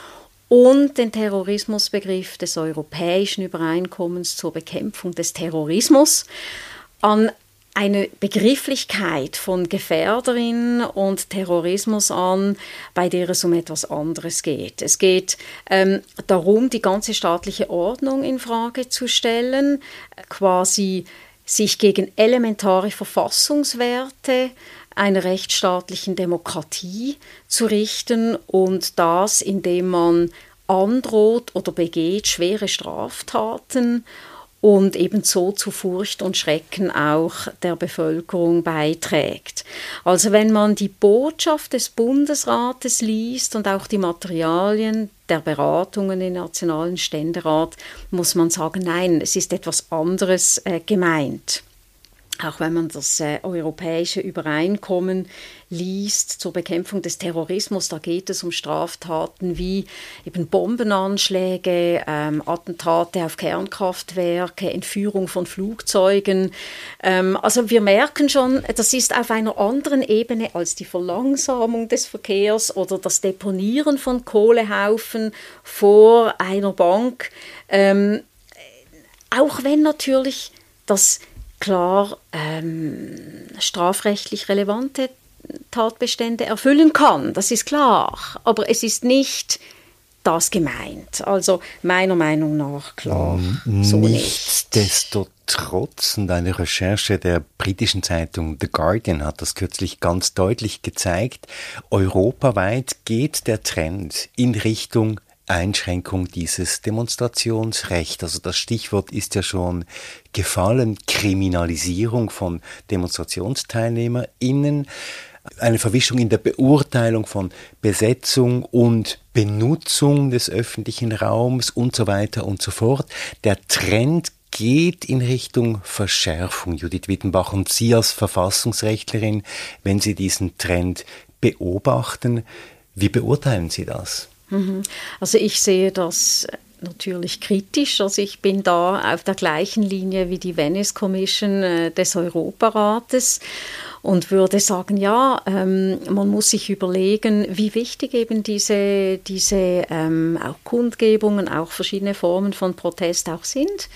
und den Terrorismusbegriff des Europäischen Übereinkommens zur Bekämpfung des Terrorismus an eine Begrifflichkeit von Gefährderin und Terrorismus an, bei der es um etwas anderes geht. Es geht ähm, darum, die ganze staatliche Ordnung in Frage zu stellen, quasi sich gegen elementare Verfassungswerte einer rechtsstaatlichen Demokratie zu richten und das, indem man androht oder begeht schwere Straftaten und ebenso zu Furcht und Schrecken auch der Bevölkerung beiträgt. Also wenn man die Botschaft des Bundesrates liest und auch die Materialien der Beratungen im Nationalen Ständerat, muss man sagen, nein, es ist etwas anderes äh, gemeint auch wenn man das äh, europäische Übereinkommen liest zur Bekämpfung des Terrorismus, da geht es um Straftaten wie eben Bombenanschläge, ähm, Attentate auf Kernkraftwerke, Entführung von Flugzeugen. Ähm, also wir merken schon, das ist auf einer anderen Ebene als die Verlangsamung des Verkehrs oder das Deponieren von Kohlehaufen vor einer Bank. Ähm, auch wenn natürlich das klar ähm, strafrechtlich relevante Tatbestände erfüllen kann. Das ist klar. Aber es ist nicht das gemeint. Also meiner Meinung nach klar. So Nichtsdestotrotz, und eine Recherche der britischen Zeitung The Guardian hat das kürzlich ganz deutlich gezeigt, europaweit geht der Trend in Richtung Einschränkung dieses Demonstrationsrechts. Also das Stichwort ist ja schon gefallen, Kriminalisierung von DemonstrationsteilnehmerInnen, eine Verwischung in der Beurteilung von Besetzung und Benutzung des öffentlichen Raums und so weiter und so fort. Der Trend geht in Richtung Verschärfung, Judith Wittenbach. Und Sie als Verfassungsrechtlerin, wenn Sie diesen Trend beobachten, wie beurteilen Sie das? Mhm. Also ich sehe das natürlich kritisch. Also ich bin da auf der gleichen Linie wie die Venice Commission äh, des Europarates und würde sagen, ja, ähm, man muss sich überlegen, wie wichtig eben diese, diese ähm, auch Kundgebungen, auch verschiedene Formen von Protest auch sind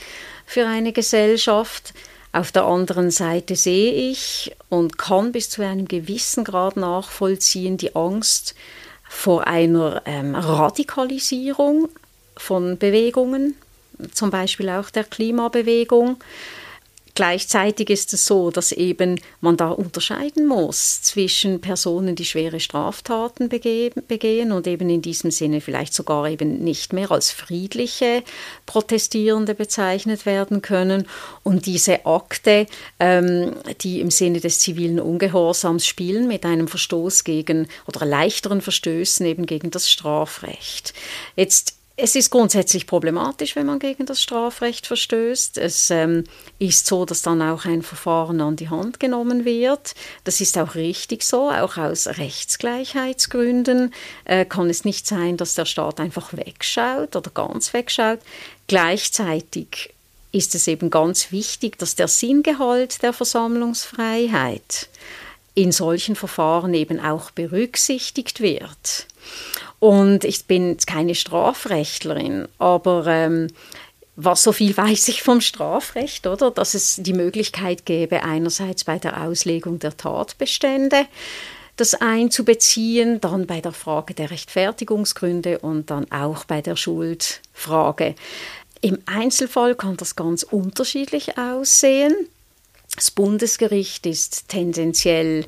für eine Gesellschaft. Auf der anderen Seite sehe ich und kann bis zu einem gewissen Grad nachvollziehen die Angst vor einer ähm, Radikalisierung von Bewegungen, zum Beispiel auch der Klimabewegung. Gleichzeitig ist es so, dass eben man da unterscheiden muss zwischen Personen, die schwere Straftaten begehen und eben in diesem Sinne vielleicht sogar eben nicht mehr als friedliche Protestierende bezeichnet werden können und diese Akte, ähm, die im Sinne des zivilen Ungehorsams spielen, mit einem Verstoß gegen oder leichteren Verstößen eben gegen das Strafrecht. Jetzt es ist grundsätzlich problematisch, wenn man gegen das Strafrecht verstößt. Es ähm, ist so, dass dann auch ein Verfahren an die Hand genommen wird. Das ist auch richtig so, auch aus Rechtsgleichheitsgründen äh, kann es nicht sein, dass der Staat einfach wegschaut oder ganz wegschaut. Gleichzeitig ist es eben ganz wichtig, dass der Sinngehalt der Versammlungsfreiheit in solchen Verfahren eben auch berücksichtigt wird. Und ich bin keine Strafrechtlerin, aber ähm, was so viel weiß ich vom Strafrecht, oder? Dass es die Möglichkeit gäbe, einerseits bei der Auslegung der Tatbestände das einzubeziehen, dann bei der Frage der Rechtfertigungsgründe und dann auch bei der Schuldfrage. Im Einzelfall kann das ganz unterschiedlich aussehen. Das Bundesgericht ist tendenziell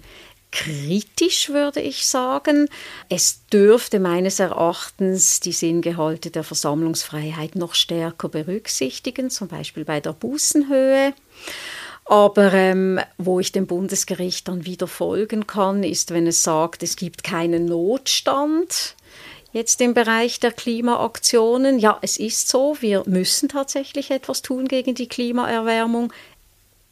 kritisch, würde ich sagen. Es dürfte meines Erachtens die Sinngehalte der Versammlungsfreiheit noch stärker berücksichtigen, zum Beispiel bei der Bußenhöhe. Aber ähm, wo ich dem Bundesgericht dann wieder folgen kann, ist, wenn es sagt, es gibt keinen Notstand jetzt im Bereich der Klimaaktionen. Ja, es ist so, wir müssen tatsächlich etwas tun gegen die Klimaerwärmung.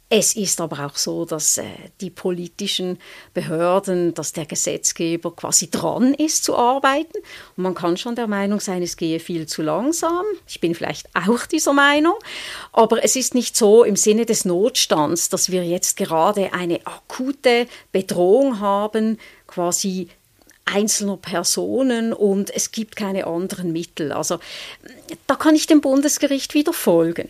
Es ist aber auch so, dass äh, die politischen Behörden, dass der Gesetzgeber quasi dran ist zu arbeiten. Und man kann schon der Meinung sein, es gehe viel zu langsam. Ich bin vielleicht auch dieser Meinung. Aber es ist nicht so im Sinne des Notstands, dass wir jetzt gerade eine akute Bedrohung haben, quasi einzelner Personen und es gibt keine anderen Mittel. Also da kann ich dem Bundesgericht wieder folgen.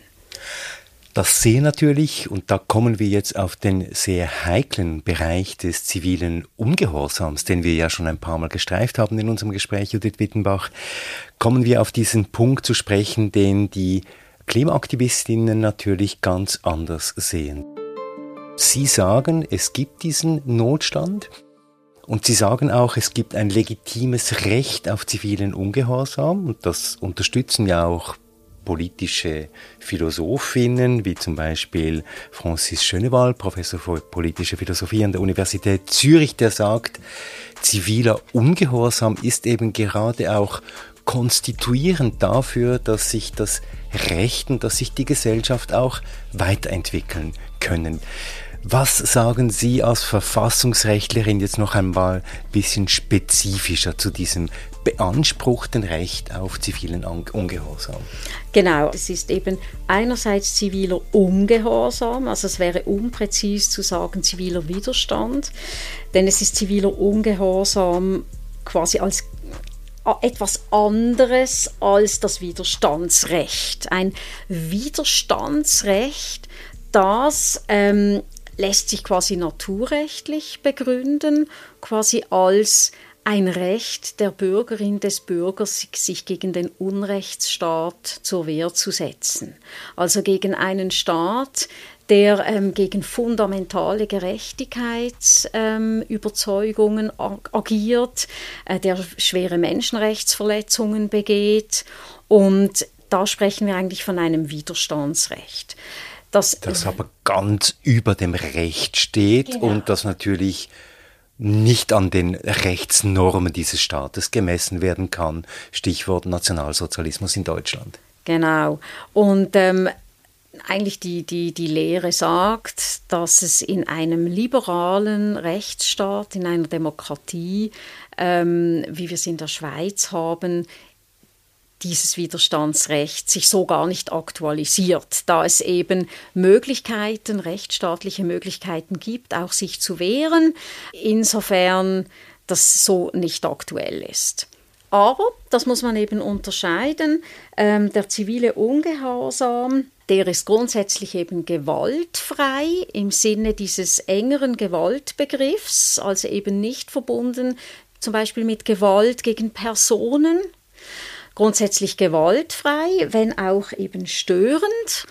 Das sehe natürlich, und da kommen wir jetzt auf den sehr heiklen Bereich des zivilen Ungehorsams, den wir ja schon ein paar Mal gestreift haben in unserem Gespräch, Judith Wittenbach, kommen wir auf diesen Punkt zu sprechen, den die Klimaaktivistinnen natürlich ganz anders sehen. Sie sagen, es gibt diesen Notstand, und sie sagen auch, es gibt ein legitimes Recht auf zivilen Ungehorsam und das unterstützen ja auch politische Philosophinnen, wie zum Beispiel Francis Schönewald, Professor für politische Philosophie an der Universität Zürich, der sagt, ziviler Ungehorsam ist eben gerade auch konstituierend dafür, dass sich das Recht und dass sich die Gesellschaft auch weiterentwickeln können. Was sagen Sie als Verfassungsrechtlerin jetzt noch einmal ein bisschen spezifischer zu diesem beanspruchten Recht auf zivilen Ungehorsam? Genau, es ist eben einerseits ziviler Ungehorsam, also es wäre unpräzis zu sagen ziviler Widerstand, denn es ist ziviler Ungehorsam quasi als etwas anderes als das Widerstandsrecht. Ein Widerstandsrecht, das ähm, lässt sich quasi naturrechtlich begründen, quasi als ein Recht der Bürgerin des Bürgers, sich gegen den Unrechtsstaat zur Wehr zu setzen. Also gegen einen Staat, der ähm, gegen fundamentale Gerechtigkeitsüberzeugungen ähm, agiert, äh, der schwere Menschenrechtsverletzungen begeht. Und da sprechen wir eigentlich von einem Widerstandsrecht. Das, das aber ganz über dem Recht steht genau. und das natürlich nicht an den Rechtsnormen dieses Staates gemessen werden kann. Stichwort Nationalsozialismus in Deutschland. Genau. Und ähm, eigentlich die, die, die Lehre sagt, dass es in einem liberalen Rechtsstaat, in einer Demokratie, ähm, wie wir es in der Schweiz haben, dieses Widerstandsrecht sich so gar nicht aktualisiert, da es eben Möglichkeiten, rechtsstaatliche Möglichkeiten gibt, auch sich zu wehren, insofern das so nicht aktuell ist. Aber, das muss man eben unterscheiden, ähm, der zivile Ungehorsam, der ist grundsätzlich eben gewaltfrei im Sinne dieses engeren Gewaltbegriffs, also eben nicht verbunden zum Beispiel mit Gewalt gegen Personen, grundsätzlich gewaltfrei, wenn auch eben störend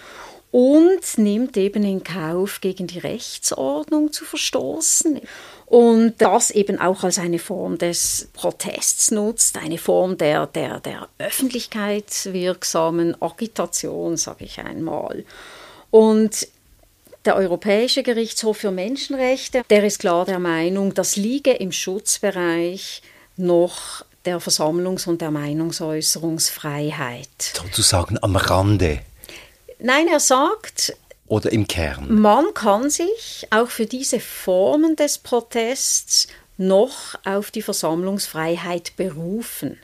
und nimmt eben in Kauf, gegen die Rechtsordnung zu verstoßen und das eben auch als eine Form des Protests nutzt, eine Form der, der, der öffentlichkeitswirksamen Agitation, sage ich einmal. Und der Europäische Gerichtshof für Menschenrechte, der ist klar der Meinung, das liege im Schutzbereich noch der Versammlungs- und der Meinungsäußerungsfreiheit. Sozusagen am Rande. Nein, er sagt, oder im Kern? Man kann sich auch für diese Formen des Protests noch auf die Versammlungsfreiheit berufen.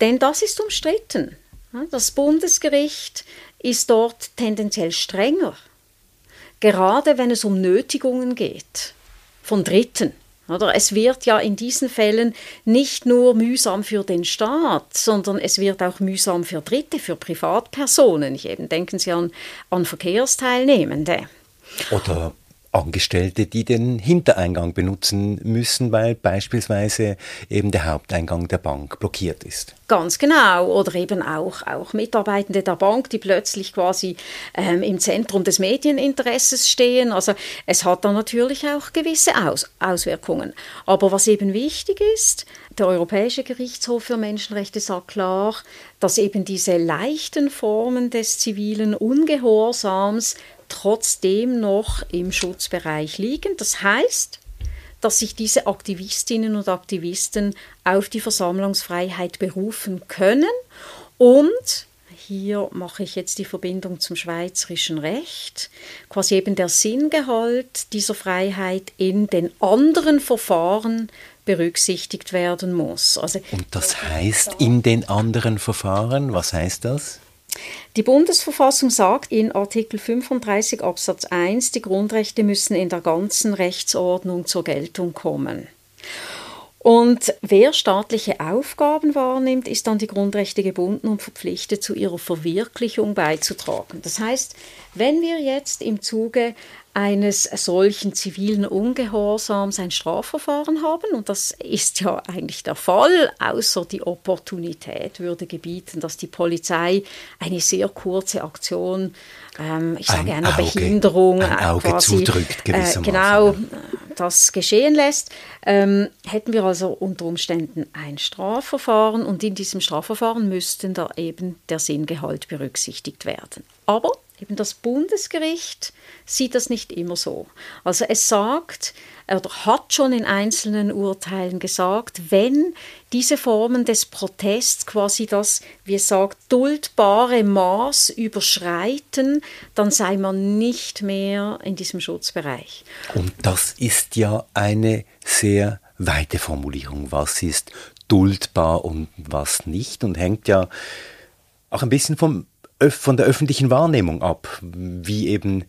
Denn das ist umstritten. Das Bundesgericht ist dort tendenziell strenger, gerade wenn es um Nötigungen geht von Dritten. Oder? Es wird ja in diesen Fällen nicht nur mühsam für den Staat, sondern es wird auch mühsam für Dritte, für Privatpersonen. Ich eben denken Sie an, an Verkehrsteilnehmende. Oder Angestellte, die den Hintereingang benutzen müssen, weil beispielsweise eben der Haupteingang der Bank blockiert ist. Ganz genau. Oder eben auch, auch Mitarbeitende der Bank, die plötzlich quasi ähm, im Zentrum des Medieninteresses stehen. Also es hat dann natürlich auch gewisse Aus Auswirkungen. Aber was eben wichtig ist, der Europäische Gerichtshof für Menschenrechte sagt klar, dass eben diese leichten Formen des zivilen Ungehorsams trotzdem noch im Schutzbereich liegen. Das heißt, dass sich diese Aktivistinnen und Aktivisten auf die Versammlungsfreiheit berufen können und hier mache ich jetzt die Verbindung zum schweizerischen Recht, quasi eben der Sinngehalt dieser Freiheit in den anderen Verfahren berücksichtigt werden muss. Also, und das heißt in den anderen Verfahren, was heißt das? Die Bundesverfassung sagt in Artikel 35 Absatz 1, die Grundrechte müssen in der ganzen Rechtsordnung zur Geltung kommen. Und wer staatliche Aufgaben wahrnimmt, ist an die Grundrechte gebunden und verpflichtet, zu ihrer Verwirklichung beizutragen. Das heißt, wenn wir jetzt im Zuge eines solchen zivilen Ungehorsams ein Strafverfahren haben. Und das ist ja eigentlich der Fall, außer die Opportunität würde gebieten, dass die Polizei eine sehr kurze Aktion, ähm, ich sage ein einer Auge, Behinderung, ein Auge quasi, zudrückt, äh, genau, das geschehen lässt. Ähm, hätten wir also unter Umständen ein Strafverfahren und in diesem Strafverfahren müsste da eben der Sinngehalt berücksichtigt werden. Aber Eben das Bundesgericht sieht das nicht immer so. Also es sagt, oder hat schon in einzelnen Urteilen gesagt, wenn diese Formen des Protests quasi das, wie es sagt, duldbare Maß überschreiten, dann sei man nicht mehr in diesem Schutzbereich. Und das ist ja eine sehr weite Formulierung. Was ist duldbar und was nicht? Und hängt ja auch ein bisschen vom von der öffentlichen Wahrnehmung ab, wie eben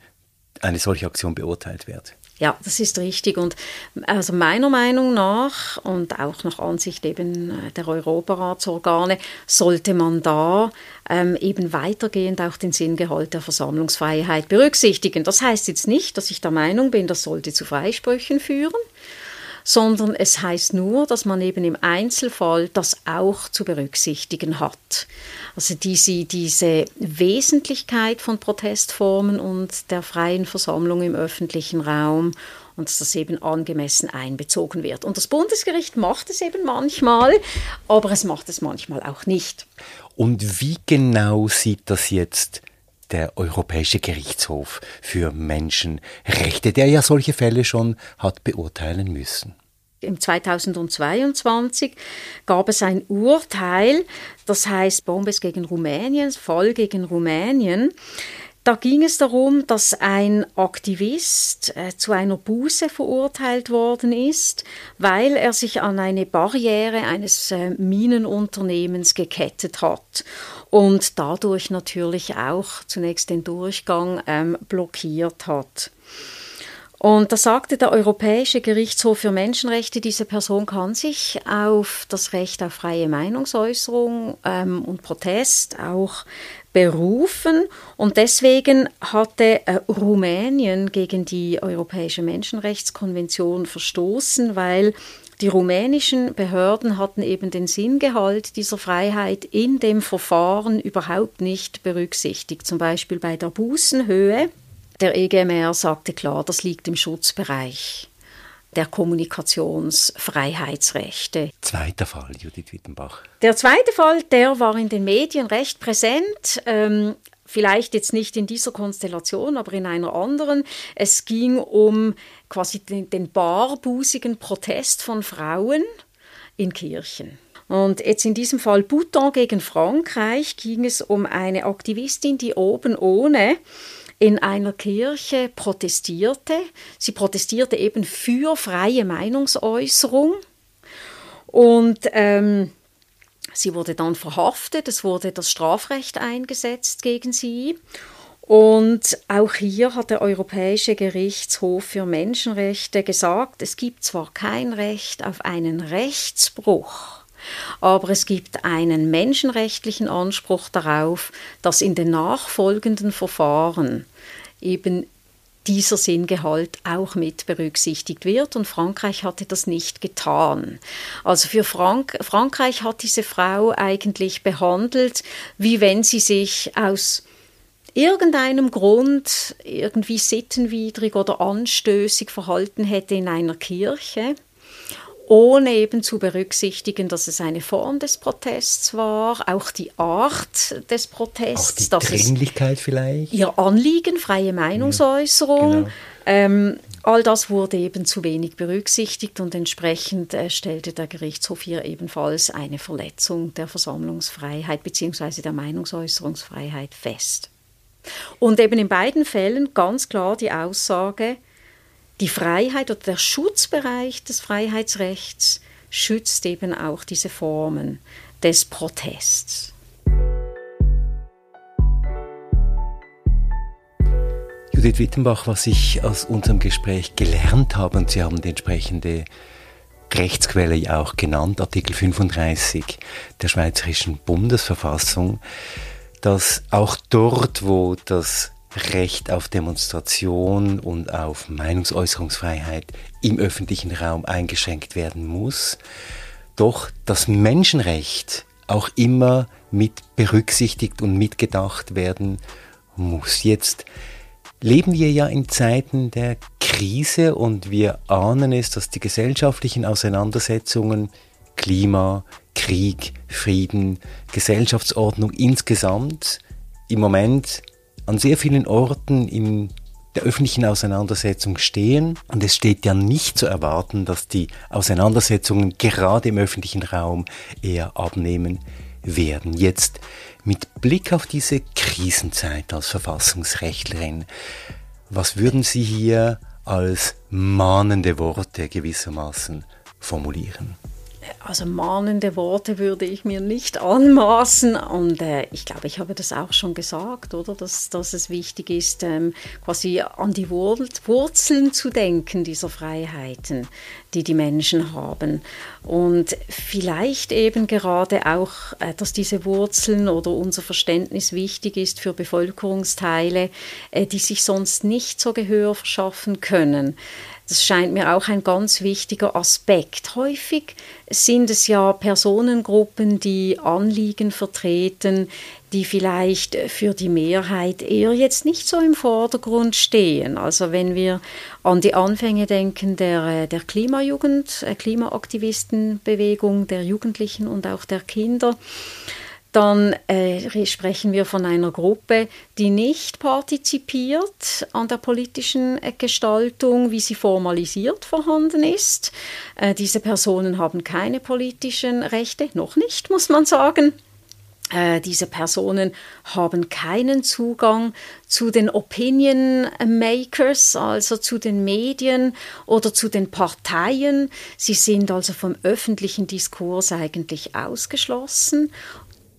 eine solche Aktion beurteilt wird. Ja, das ist richtig. Und also meiner Meinung nach und auch nach Ansicht eben äh, der Europaratsorgane sollte man da ähm, eben weitergehend auch den Sinngehalt der Versammlungsfreiheit berücksichtigen. Das heißt jetzt nicht, dass ich der Meinung bin, das sollte zu Freisprüchen führen, sondern es heißt nur, dass man eben im Einzelfall das auch zu berücksichtigen hat. Also diese, diese Wesentlichkeit von Protestformen und der freien Versammlung im öffentlichen Raum und dass das eben angemessen einbezogen wird. Und das Bundesgericht macht es eben manchmal, aber es macht es manchmal auch nicht. Und wie genau sieht das jetzt der Europäische Gerichtshof für Menschenrechte, der ja solche Fälle schon hat beurteilen müssen? Im 2022 gab es ein Urteil, das heißt Bombes gegen Rumänien, Fall gegen Rumänien. da ging es darum, dass ein Aktivist äh, zu einer Buße verurteilt worden ist, weil er sich an eine Barriere eines äh, Minenunternehmens gekettet hat und dadurch natürlich auch zunächst den Durchgang ähm, blockiert hat. Und da sagte der Europäische Gerichtshof für Menschenrechte, diese Person kann sich auf das Recht auf freie Meinungsäußerung ähm, und Protest auch berufen. Und deswegen hatte äh, Rumänien gegen die Europäische Menschenrechtskonvention verstoßen, weil die rumänischen Behörden hatten eben den Sinngehalt dieser Freiheit in dem Verfahren überhaupt nicht berücksichtigt. Zum Beispiel bei der Bußenhöhe der EGMR sagte klar, das liegt im Schutzbereich der Kommunikationsfreiheitsrechte. Zweiter Fall, Judith Wittenbach. Der zweite Fall, der war in den Medien recht präsent. Ähm, vielleicht jetzt nicht in dieser Konstellation, aber in einer anderen. Es ging um quasi den, den barbusigen Protest von Frauen in Kirchen. Und jetzt in diesem Fall Bouton gegen Frankreich ging es um eine Aktivistin, die oben ohne in einer Kirche protestierte. Sie protestierte eben für freie Meinungsäußerung und ähm, sie wurde dann verhaftet. Es wurde das Strafrecht eingesetzt gegen sie. Und auch hier hat der Europäische Gerichtshof für Menschenrechte gesagt, es gibt zwar kein Recht auf einen Rechtsbruch, aber es gibt einen menschenrechtlichen Anspruch darauf, dass in den nachfolgenden Verfahren eben dieser Sinngehalt auch mit berücksichtigt wird und Frankreich hatte das nicht getan. Also für Frank Frankreich hat diese Frau eigentlich behandelt, wie wenn sie sich aus irgendeinem Grund irgendwie sittenwidrig oder anstößig verhalten hätte in einer Kirche ohne eben zu berücksichtigen, dass es eine Form des Protests war, auch die Art des Protests. Auch die Dringlichkeit vielleicht? Ihr Anliegen, freie Meinungsäußerung. Genau. Ähm, all das wurde eben zu wenig berücksichtigt und entsprechend äh, stellte der Gerichtshof hier ebenfalls eine Verletzung der Versammlungsfreiheit bzw. der Meinungsäußerungsfreiheit fest. Und eben in beiden Fällen ganz klar die Aussage, die Freiheit oder der Schutzbereich des Freiheitsrechts schützt eben auch diese Formen des Protests. Judith Wittenbach, was ich aus unserem Gespräch gelernt habe, und Sie haben die entsprechende Rechtsquelle ja auch genannt, Artikel 35 der Schweizerischen Bundesverfassung, dass auch dort, wo das Recht auf Demonstration und auf Meinungsäußerungsfreiheit im öffentlichen Raum eingeschränkt werden muss, doch das Menschenrecht auch immer mit berücksichtigt und mitgedacht werden muss. Jetzt leben wir ja in Zeiten der Krise und wir ahnen es, dass die gesellschaftlichen Auseinandersetzungen Klima, Krieg, Frieden, Gesellschaftsordnung insgesamt im Moment an sehr vielen Orten in der öffentlichen Auseinandersetzung stehen. Und es steht ja nicht zu erwarten, dass die Auseinandersetzungen gerade im öffentlichen Raum eher abnehmen werden. Jetzt mit Blick auf diese Krisenzeit als Verfassungsrechtlerin, was würden Sie hier als mahnende Worte gewissermaßen formulieren? Also mahnende Worte würde ich mir nicht anmaßen. Und äh, ich glaube, ich habe das auch schon gesagt, oder? Dass, dass es wichtig ist, ähm, quasi an die Wurzeln zu denken dieser Freiheiten, die die Menschen haben. Und vielleicht eben gerade auch, äh, dass diese Wurzeln oder unser Verständnis wichtig ist für Bevölkerungsteile, äh, die sich sonst nicht so Gehör verschaffen können. Das scheint mir auch ein ganz wichtiger Aspekt. Häufig sind es ja Personengruppen, die Anliegen vertreten, die vielleicht für die Mehrheit eher jetzt nicht so im Vordergrund stehen. Also wenn wir an die Anfänge denken der, der Klimajugend, äh, Klimaaktivistenbewegung, der Jugendlichen und auch der Kinder, dann äh, sprechen wir von einer Gruppe, die nicht partizipiert an der politischen äh, Gestaltung, wie sie formalisiert vorhanden ist. Äh, diese Personen haben keine politischen Rechte, noch nicht, muss man sagen. äh, diese Personen haben keinen Zugang zu den Opinion Makers, also zu den Medien oder zu den Parteien. Sie sind also vom öffentlichen Diskurs eigentlich ausgeschlossen.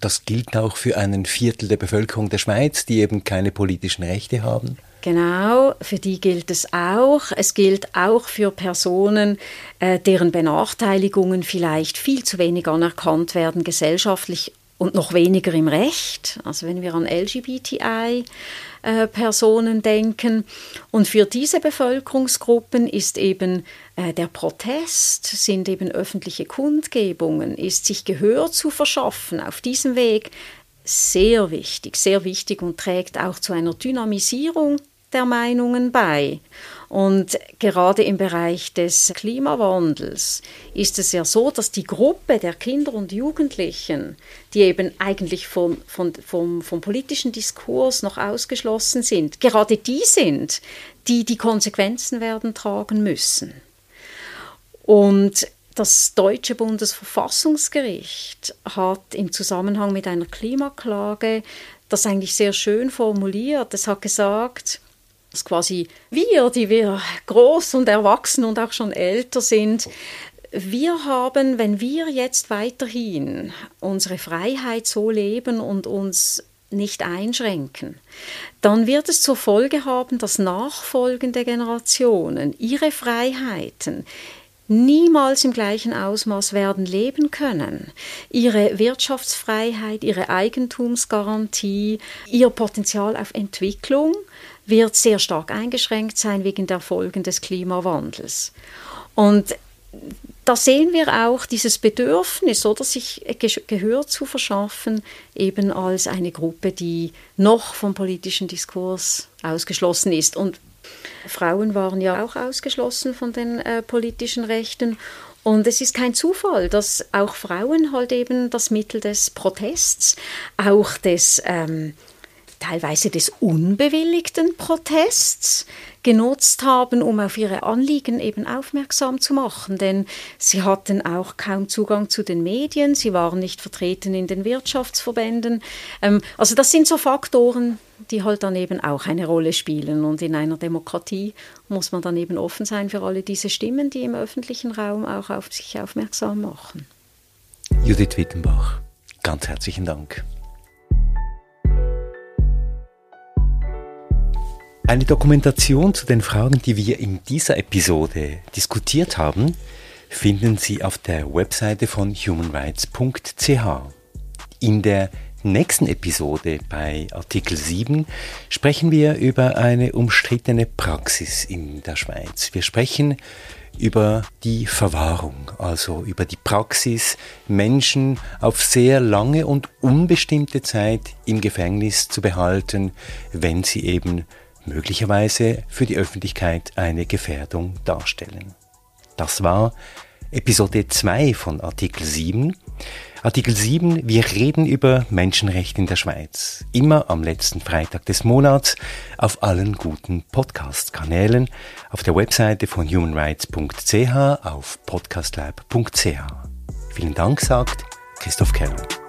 Das gilt auch für einen Viertel der Bevölkerung der Schweiz, die eben keine politischen Rechte haben. Genau, für die gilt es auch. Es gilt auch für Personen, äh, deren Benachteiligungen vielleicht viel zu wenig anerkannt werden, gesellschaftlich und noch weniger im Recht. Also wenn wir an LGBTI-Personen äh, denken. Und für diese Bevölkerungsgruppen ist eben äh, der Protest, sind eben öffentliche Kundgebungen, ist sich Gehör zu verschaffen auf diesem Weg sehr wichtig, sehr wichtig und trägt auch zu einer Dynamisierung der Meinungen bei. Und gerade im Bereich des Klimawandels ist es ja so, dass die Gruppe der Kinder und Jugendlichen, die eben eigentlich vom, vom, vom, vom politischen Diskurs noch ausgeschlossen sind, gerade die sind, die die Konsequenzen werden tragen müssen. Und das deutsche Bundesverfassungsgericht hat im Zusammenhang mit einer Klimaklage das eigentlich sehr schön formuliert. Es hat gesagt, dass quasi wir, die wir groß und erwachsen und auch schon älter sind, wir haben, wenn wir jetzt weiterhin unsere Freiheit so leben und uns nicht einschränken, dann wird es zur Folge haben, dass nachfolgende Generationen ihre Freiheiten niemals im gleichen Ausmaß werden leben können. Ihre Wirtschaftsfreiheit, ihre Eigentumsgarantie, ihr Potenzial auf Entwicklung wird sehr stark eingeschränkt sein wegen der Folgen des Klimawandels. Und da sehen wir auch dieses Bedürfnis, oder sich Gehör zu verschaffen, eben als eine Gruppe, die noch vom politischen Diskurs ausgeschlossen ist. Und Frauen waren ja auch ausgeschlossen von den äh, politischen Rechten. Und es ist kein Zufall, dass auch Frauen halt eben das Mittel des Protests, auch des ähm, teilweise des unbewilligten Protests genutzt haben, um auf ihre Anliegen eben aufmerksam zu machen. Denn sie hatten auch kaum Zugang zu den Medien, sie waren nicht vertreten in den Wirtschaftsverbänden. Ähm, also das sind so Faktoren, die halt dann eben auch eine Rolle spielen. Und in einer Demokratie muss man dann eben offen sein für alle diese Stimmen, die im öffentlichen Raum auch auf sich aufmerksam machen. Judith Wittenbach, ganz herzlichen Dank. Eine Dokumentation zu den Fragen, die wir in dieser Episode diskutiert haben, finden Sie auf der Webseite von humanrights.ch. In der nächsten Episode bei Artikel 7 sprechen wir über eine umstrittene Praxis in der Schweiz. Wir sprechen über die Verwahrung, also über die Praxis, Menschen auf sehr lange und unbestimmte Zeit im Gefängnis zu behalten, wenn sie eben möglicherweise für die Öffentlichkeit eine Gefährdung darstellen. Das war Episode 2 von Artikel 7. Artikel 7, wir reden über Menschenrechte in der Schweiz. Immer am letzten Freitag des Monats auf allen guten Podcast-Kanälen, auf der Webseite von humanrights.ch, auf podcastlab.ch. Vielen Dank, sagt Christoph Keller.